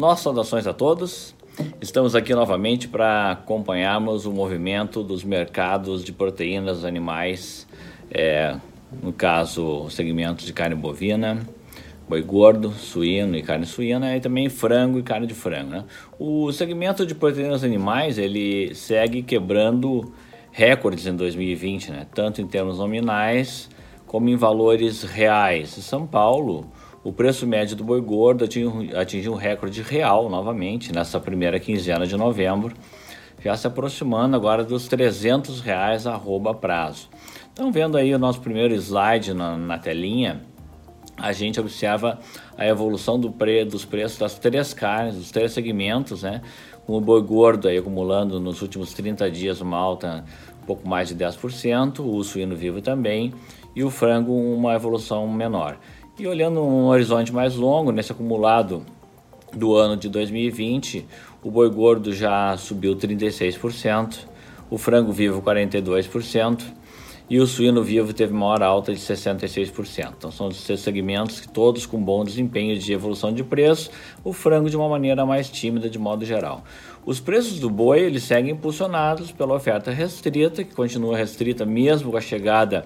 Nossas saudações a todos. Estamos aqui novamente para acompanharmos o movimento dos mercados de proteínas animais, é, no caso, segmentos de carne bovina, boi gordo, suíno e carne suína, e também frango e carne de frango. Né? O segmento de proteínas animais ele segue quebrando recordes em 2020, né? tanto em termos nominais como em valores reais. Em São Paulo, o preço médio do boi gordo atingiu um recorde real novamente nessa primeira quinzena de novembro, já se aproximando agora dos 300 reais arroba prazo. Então, vendo aí o nosso primeiro slide na, na telinha, a gente observa a evolução do pre, dos preços das três carnes, dos três segmentos, né? Com o boi gordo aí acumulando nos últimos 30 dias uma alta um pouco mais de 10%, o suíno vivo também, e o frango uma evolução menor. E olhando um horizonte mais longo, nesse acumulado do ano de 2020, o boi gordo já subiu 36%, o frango vivo 42%, e o suíno vivo teve maior alta de 66%. Então são os segmentos todos com bom desempenho de evolução de preço, o frango de uma maneira mais tímida de modo geral. Os preços do boi eles seguem impulsionados pela oferta restrita, que continua restrita mesmo com a chegada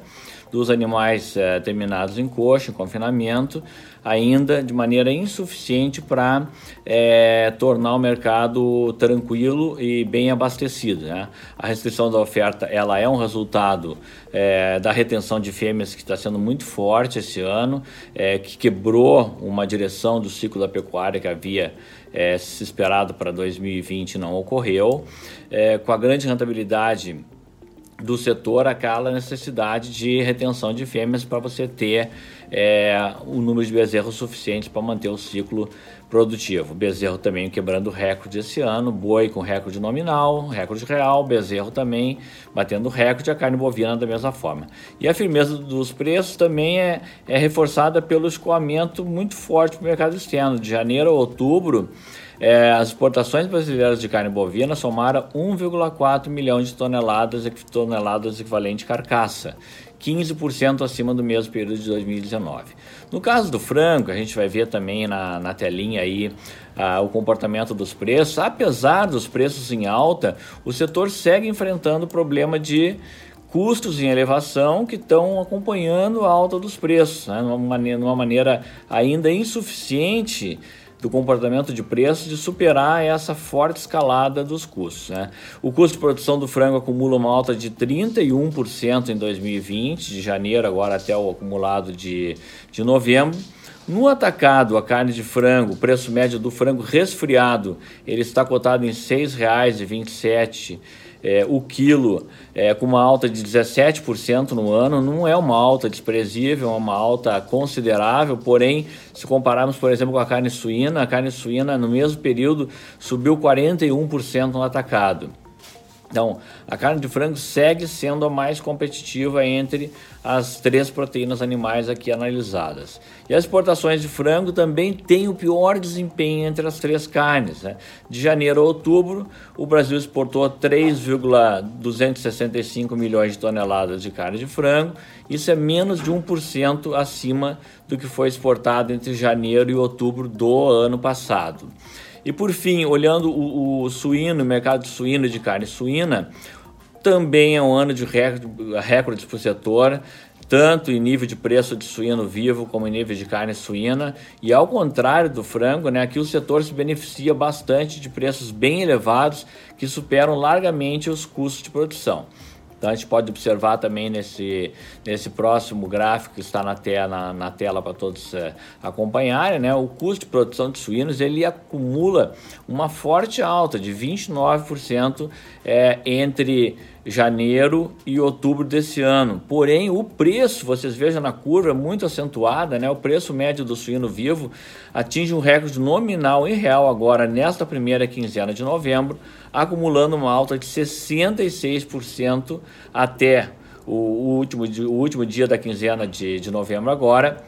dos animais é, terminados em coxa, em confinamento, ainda de maneira insuficiente para é, tornar o mercado tranquilo e bem abastecido. Né? A restrição da oferta ela é um resultado é, da retenção de fêmeas que está sendo muito forte esse ano, é, que quebrou uma direção do ciclo da pecuária que havia se esperado para 2020 não ocorreu. Com a grande rentabilidade do setor aquela necessidade de retenção de fêmeas para você ter é, o número de bezerros suficiente para manter o ciclo produtivo. Bezerro também quebrando recorde esse ano, boi com recorde nominal, recorde real, bezerro também batendo recorde, a carne bovina da mesma forma. E a firmeza dos preços também é, é reforçada pelo escoamento muito forte para o mercado externo. De janeiro a outubro, é, as exportações brasileiras de carne bovina somaram 1,4 milhão de toneladas, toneladas equivalente carcaça, 15% acima do mesmo período de 2019. No caso do frango, a gente vai ver também na, na telinha aí ah, o comportamento dos preços. Apesar dos preços em alta, o setor segue enfrentando o problema de custos em elevação que estão acompanhando a alta dos preços, né? maneira, numa maneira ainda insuficiente do comportamento de preços de superar essa forte escalada dos custos. Né? O custo de produção do frango acumula uma alta de 31% em 2020, de janeiro agora até o acumulado de, de novembro. No atacado, a carne de frango, o preço médio do frango resfriado, ele está cotado em R$ 6,27 é, o quilo é, com uma alta de 17% no ano, não é uma alta desprezível, é uma alta considerável, porém, se compararmos, por exemplo, com a carne suína, a carne suína no mesmo período subiu 41% no atacado. Então, a carne de frango segue sendo a mais competitiva entre as três proteínas animais aqui analisadas. E as exportações de frango também têm o pior desempenho entre as três carnes. Né? De janeiro a outubro, o Brasil exportou 3,265 milhões de toneladas de carne de frango. Isso é menos de 1% acima do que foi exportado entre janeiro e outubro do ano passado. E por fim, olhando o, o suíno, o mercado suíno de carne suína, também é um ano de recordes para o setor, tanto em nível de preço de suíno vivo como em nível de carne suína. E ao contrário do frango, né, aqui o setor se beneficia bastante de preços bem elevados que superam largamente os custos de produção. Então a gente pode observar também nesse, nesse próximo gráfico que está na, tela, na, na tela para todos é, acompanharem, né? o custo de produção de suínos ele acumula uma forte alta de 29% é, entre janeiro e outubro desse ano. Porém, o preço, vocês vejam na curva, é muito acentuada, né? O preço médio do suíno vivo atinge um recorde nominal em real agora nesta primeira quinzena de novembro, acumulando uma alta de 66% até o último, o último dia da quinzena de, de novembro agora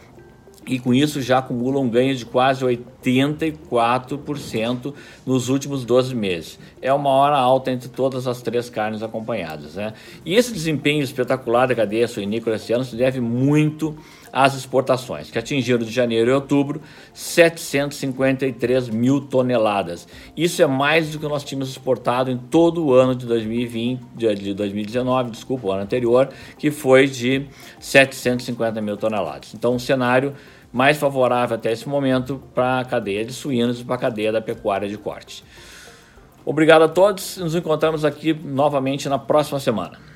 e com isso já acumula um ganho de quase 84% nos últimos 12 meses. É uma hora alta entre todas as três carnes acompanhadas. Né? E esse desempenho espetacular da cadeia suinícola esse ano se deve muito as exportações, que atingiram de janeiro e outubro 753 mil toneladas. Isso é mais do que nós tínhamos exportado em todo o ano de 2020, de 2019, desculpa, o ano anterior, que foi de 750 mil toneladas. Então, um cenário mais favorável até esse momento para a cadeia de suínos e para a cadeia da pecuária de corte. Obrigado a todos, nos encontramos aqui novamente na próxima semana.